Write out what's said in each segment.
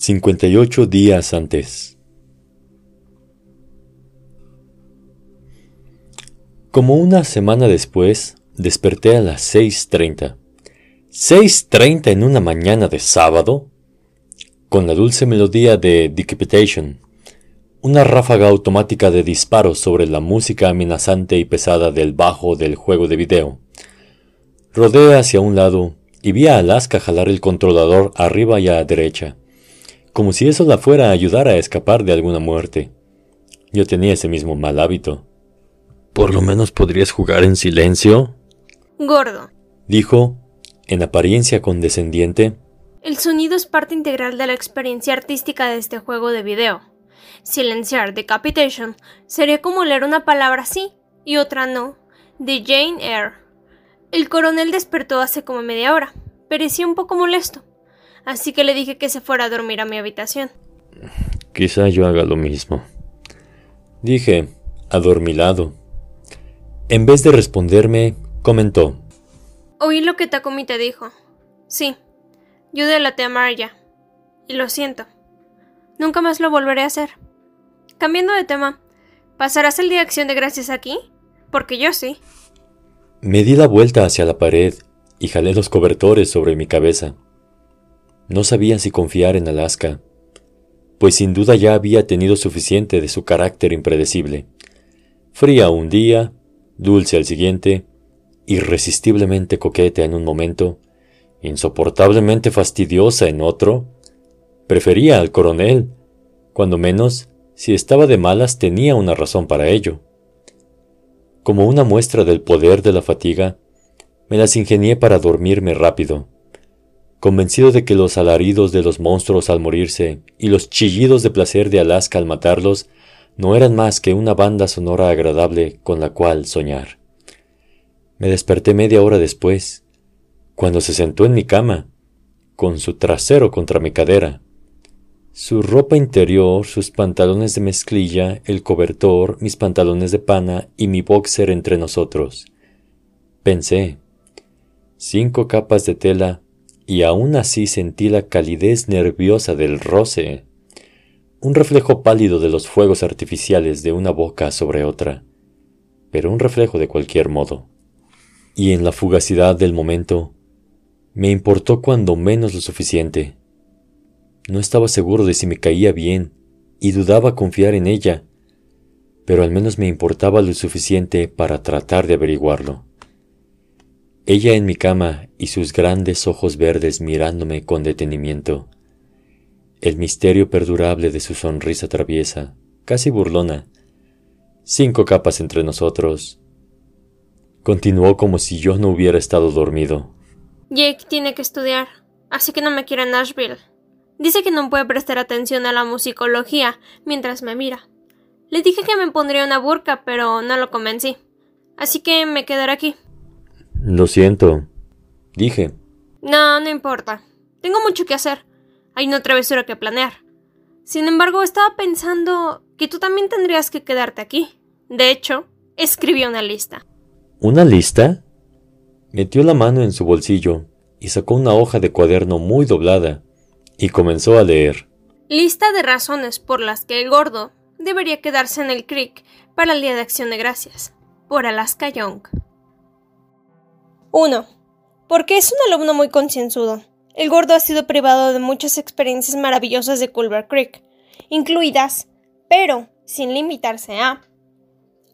58 días antes. Como una semana después, desperté a las 6.30. ¿6.30 en una mañana de sábado? Con la dulce melodía de Decapitation, una ráfaga automática de disparos sobre la música amenazante y pesada del bajo del juego de video. Rodé hacia un lado y vi a Alaska jalar el controlador arriba y a la derecha como si eso la fuera a ayudar a escapar de alguna muerte. Yo tenía ese mismo mal hábito. ¿Por lo menos podrías jugar en silencio? Gordo, dijo, en apariencia condescendiente. El sonido es parte integral de la experiencia artística de este juego de video. Silenciar Decapitation sería como leer una palabra sí y otra no, de Jane Eyre. El coronel despertó hace como media hora. Parecía un poco molesto así que le dije que se fuera a dormir a mi habitación. Quizá yo haga lo mismo. Dije, adormilado. En vez de responderme, comentó. Oí lo que Takumi te dijo. Sí, yo delaté a Marja. Y lo siento. Nunca más lo volveré a hacer. Cambiando de tema, ¿pasarás el día de acción de gracias aquí? Porque yo sí. Me di la vuelta hacia la pared y jalé los cobertores sobre mi cabeza. No sabía si confiar en Alaska, pues sin duda ya había tenido suficiente de su carácter impredecible. Fría un día, dulce al siguiente, irresistiblemente coqueta en un momento, insoportablemente fastidiosa en otro. Prefería al coronel, cuando menos, si estaba de malas tenía una razón para ello. Como una muestra del poder de la fatiga, me las ingenié para dormirme rápido convencido de que los alaridos de los monstruos al morirse y los chillidos de placer de Alaska al matarlos no eran más que una banda sonora agradable con la cual soñar. Me desperté media hora después, cuando se sentó en mi cama, con su trasero contra mi cadera. Su ropa interior, sus pantalones de mezclilla, el cobertor, mis pantalones de pana y mi boxer entre nosotros. Pensé. Cinco capas de tela y aún así sentí la calidez nerviosa del roce, un reflejo pálido de los fuegos artificiales de una boca sobre otra, pero un reflejo de cualquier modo. Y en la fugacidad del momento, me importó cuando menos lo suficiente. No estaba seguro de si me caía bien y dudaba confiar en ella, pero al menos me importaba lo suficiente para tratar de averiguarlo. Ella en mi cama y sus grandes ojos verdes mirándome con detenimiento. El misterio perdurable de su sonrisa traviesa, casi burlona. Cinco capas entre nosotros. Continuó como si yo no hubiera estado dormido. Jake tiene que estudiar, así que no me quiere en Nashville. Dice que no puede prestar atención a la musicología mientras me mira. Le dije que me pondría una burka, pero no lo convencí. Así que me quedaré aquí. Lo siento, dije. No, no importa. Tengo mucho que hacer. Hay una travesura que planear. Sin embargo, estaba pensando que tú también tendrías que quedarte aquí. De hecho, escribí una lista. ¿Una lista? Metió la mano en su bolsillo y sacó una hoja de cuaderno muy doblada y comenzó a leer. Lista de razones por las que el gordo debería quedarse en el creek para el Día de Acción de Gracias. Por Alaska Young. 1. Porque es un alumno muy concienzudo. El gordo ha sido privado de muchas experiencias maravillosas de Culver Creek, incluidas, pero sin limitarse a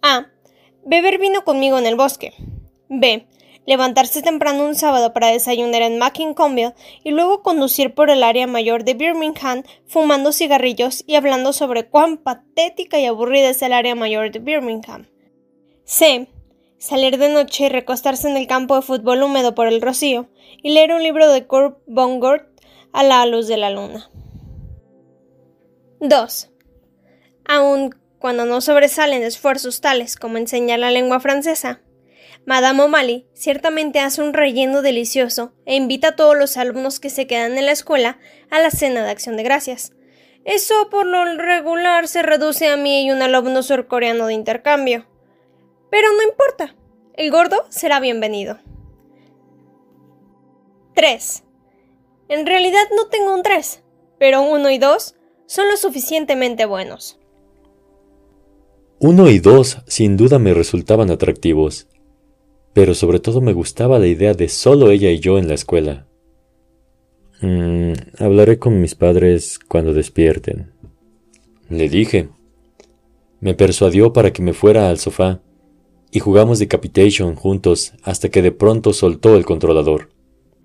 A. Beber vino conmigo en el bosque. B. Levantarse temprano un sábado para desayunar en Mackinconville y luego conducir por el área mayor de Birmingham fumando cigarrillos y hablando sobre cuán patética y aburrida es el área mayor de Birmingham. C salir de noche y recostarse en el campo de fútbol húmedo por el rocío y leer un libro de Kurt Vonnegut a la luz de la luna. 2. Aun cuando no sobresalen esfuerzos tales como enseñar la lengua francesa, Madame O'Malley ciertamente hace un relleno delicioso e invita a todos los alumnos que se quedan en la escuela a la cena de acción de gracias. Eso por lo regular se reduce a mí y un alumno surcoreano de intercambio. Pero no importa, el gordo será bienvenido. 3. En realidad no tengo un 3. pero uno y dos son lo suficientemente buenos. Uno y dos sin duda me resultaban atractivos, pero sobre todo me gustaba la idea de solo ella y yo en la escuela. Mm, hablaré con mis padres cuando despierten. Le dije. Me persuadió para que me fuera al sofá y jugamos Decapitation juntos hasta que de pronto soltó el controlador.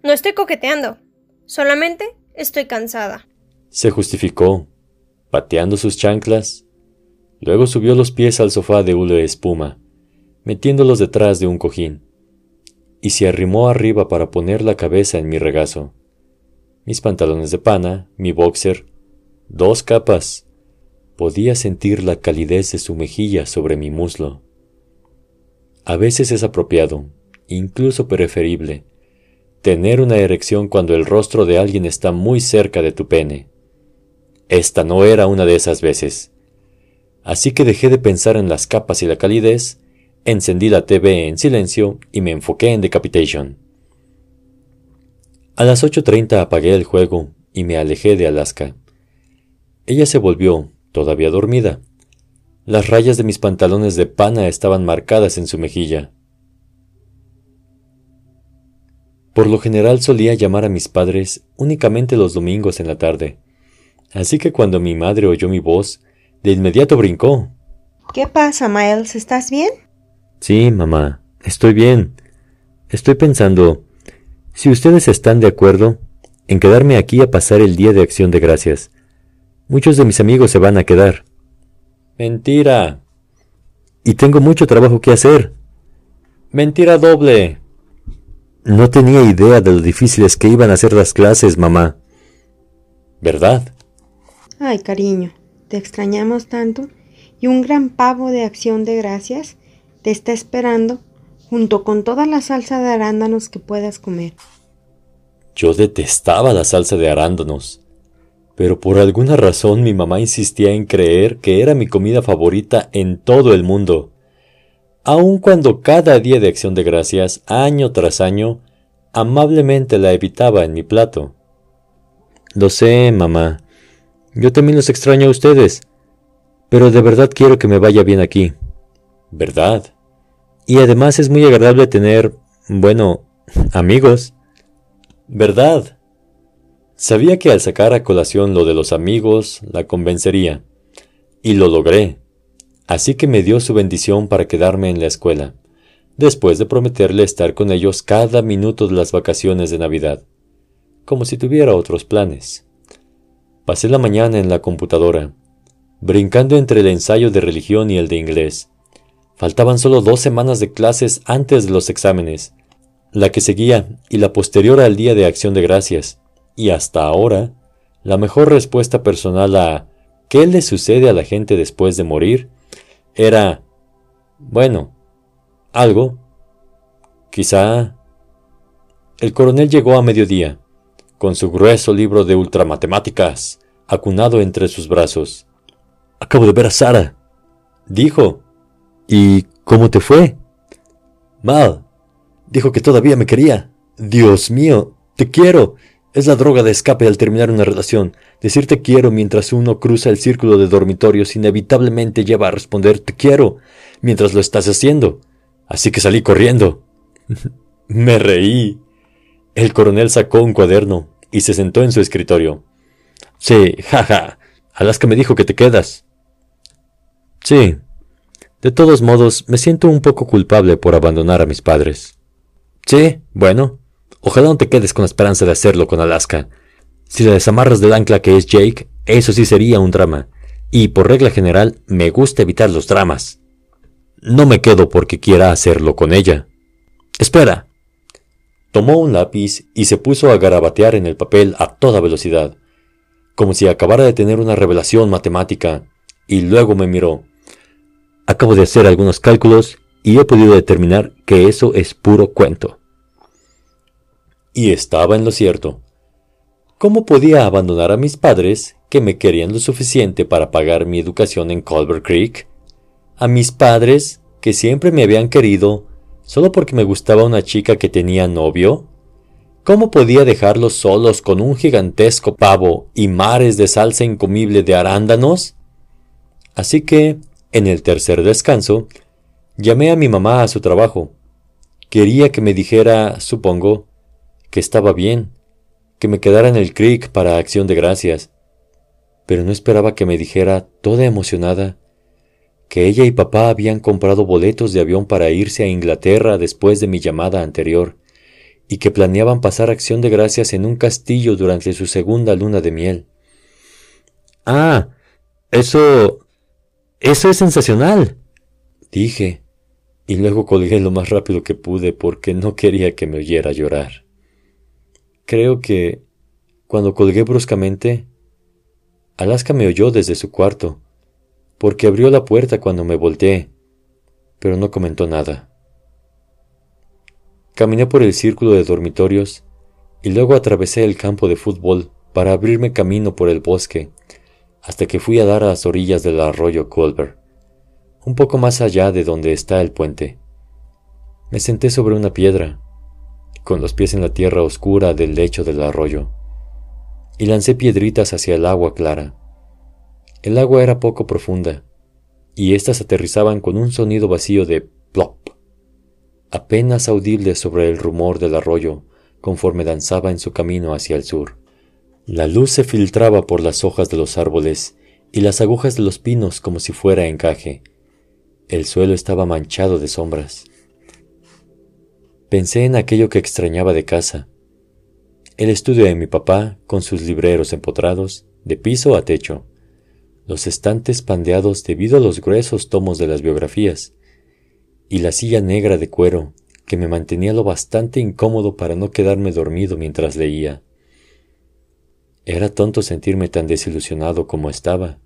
No estoy coqueteando, solamente estoy cansada. Se justificó, pateando sus chanclas. Luego subió los pies al sofá de hule espuma, metiéndolos detrás de un cojín, y se arrimó arriba para poner la cabeza en mi regazo. Mis pantalones de pana, mi boxer, dos capas. Podía sentir la calidez de su mejilla sobre mi muslo. A veces es apropiado, incluso preferible, tener una erección cuando el rostro de alguien está muy cerca de tu pene. Esta no era una de esas veces. Así que dejé de pensar en las capas y la calidez, encendí la TV en silencio y me enfoqué en Decapitation. A las 8.30 apagué el juego y me alejé de Alaska. Ella se volvió, todavía dormida, las rayas de mis pantalones de pana estaban marcadas en su mejilla. Por lo general solía llamar a mis padres únicamente los domingos en la tarde, así que cuando mi madre oyó mi voz, de inmediato brincó. ¿Qué pasa, Miles? ¿Estás bien? Sí, mamá, estoy bien. Estoy pensando, si ustedes están de acuerdo en quedarme aquí a pasar el día de acción de gracias, muchos de mis amigos se van a quedar. Mentira. Y tengo mucho trabajo que hacer. Mentira doble. No tenía idea de lo difíciles que iban a ser las clases, mamá. ¿Verdad? Ay, cariño, te extrañamos tanto y un gran pavo de acción de gracias te está esperando junto con toda la salsa de arándanos que puedas comer. Yo detestaba la salsa de arándanos pero por alguna razón mi mamá insistía en creer que era mi comida favorita en todo el mundo, aun cuando cada día de acción de gracias, año tras año, amablemente la evitaba en mi plato. Lo sé, mamá. Yo también los extraño a ustedes, pero de verdad quiero que me vaya bien aquí. ¿Verdad? Y además es muy agradable tener, bueno, amigos. ¿Verdad? Sabía que al sacar a colación lo de los amigos la convencería, y lo logré. Así que me dio su bendición para quedarme en la escuela, después de prometerle estar con ellos cada minuto de las vacaciones de Navidad, como si tuviera otros planes. Pasé la mañana en la computadora, brincando entre el ensayo de religión y el de inglés. Faltaban solo dos semanas de clases antes de los exámenes, la que seguía y la posterior al día de acción de gracias y hasta ahora, la mejor respuesta personal a ¿qué le sucede a la gente después de morir? era, bueno, algo, quizá... El coronel llegó a mediodía, con su grueso libro de ultramatemáticas, acunado entre sus brazos. Acabo de ver a Sara, dijo. ¿Y cómo te fue? Mal. Dijo que todavía me quería. Dios mío, te quiero. Es la droga de escape al terminar una relación. Decir te quiero mientras uno cruza el círculo de dormitorios inevitablemente lleva a responder te quiero mientras lo estás haciendo. Así que salí corriendo. Me reí. El coronel sacó un cuaderno y se sentó en su escritorio. Sí, jaja. Alaska me dijo que te quedas. Sí. De todos modos, me siento un poco culpable por abandonar a mis padres. Sí, bueno, Ojalá no te quedes con la esperanza de hacerlo con Alaska. Si la desamarras del ancla que es Jake, eso sí sería un drama. Y por regla general, me gusta evitar los dramas. No me quedo porque quiera hacerlo con ella. Espera. Tomó un lápiz y se puso a garabatear en el papel a toda velocidad, como si acabara de tener una revelación matemática, y luego me miró. Acabo de hacer algunos cálculos y he podido determinar que eso es puro cuento. Y estaba en lo cierto. ¿Cómo podía abandonar a mis padres, que me querían lo suficiente para pagar mi educación en Culver Creek? A mis padres, que siempre me habían querido, solo porque me gustaba una chica que tenía novio? ¿Cómo podía dejarlos solos con un gigantesco pavo y mares de salsa incomible de arándanos? Así que, en el tercer descanso, llamé a mi mamá a su trabajo. Quería que me dijera, supongo, que estaba bien, que me quedara en el creek para acción de gracias, pero no esperaba que me dijera, toda emocionada, que ella y papá habían comprado boletos de avión para irse a Inglaterra después de mi llamada anterior y que planeaban pasar acción de gracias en un castillo durante su segunda luna de miel. Ah, eso... eso es sensacional, dije, y luego colgué lo más rápido que pude porque no quería que me oyera llorar. Creo que, cuando colgué bruscamente, Alaska me oyó desde su cuarto, porque abrió la puerta cuando me volteé, pero no comentó nada. Caminé por el círculo de dormitorios y luego atravesé el campo de fútbol para abrirme camino por el bosque hasta que fui a dar a las orillas del arroyo Colbert, un poco más allá de donde está el puente. Me senté sobre una piedra, con los pies en la tierra oscura del lecho del arroyo, y lancé piedritas hacia el agua clara. El agua era poco profunda, y éstas aterrizaban con un sonido vacío de plop apenas audible sobre el rumor del arroyo conforme danzaba en su camino hacia el sur. La luz se filtraba por las hojas de los árboles y las agujas de los pinos como si fuera encaje. El suelo estaba manchado de sombras. Pensé en aquello que extrañaba de casa. El estudio de mi papá, con sus libreros empotrados, de piso a techo, los estantes pandeados debido a los gruesos tomos de las biografías, y la silla negra de cuero que me mantenía lo bastante incómodo para no quedarme dormido mientras leía. Era tonto sentirme tan desilusionado como estaba.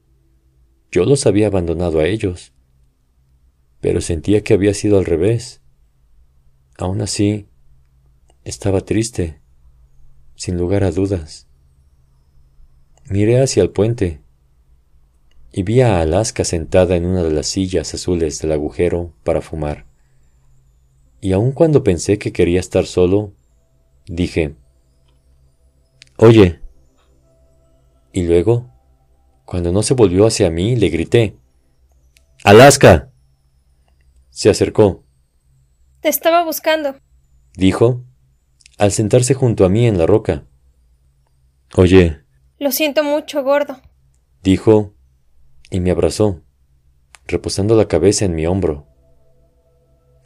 Yo los había abandonado a ellos, pero sentía que había sido al revés. Aún así, estaba triste, sin lugar a dudas. Miré hacia el puente y vi a Alaska sentada en una de las sillas azules del agujero para fumar. Y aun cuando pensé que quería estar solo, dije, Oye. Y luego, cuando no se volvió hacia mí, le grité, Alaska. Se acercó. Te estaba buscando, dijo, al sentarse junto a mí en la roca. Oye. Lo siento mucho, gordo, dijo, y me abrazó, reposando la cabeza en mi hombro.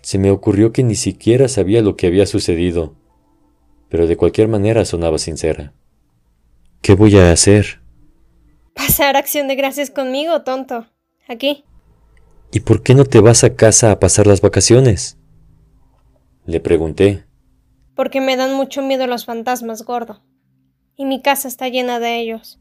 Se me ocurrió que ni siquiera sabía lo que había sucedido, pero de cualquier manera sonaba sincera. ¿Qué voy a hacer? Pasar acción de gracias conmigo, tonto. Aquí. ¿Y por qué no te vas a casa a pasar las vacaciones? Le pregunté. Porque me dan mucho miedo los fantasmas, gordo. Y mi casa está llena de ellos.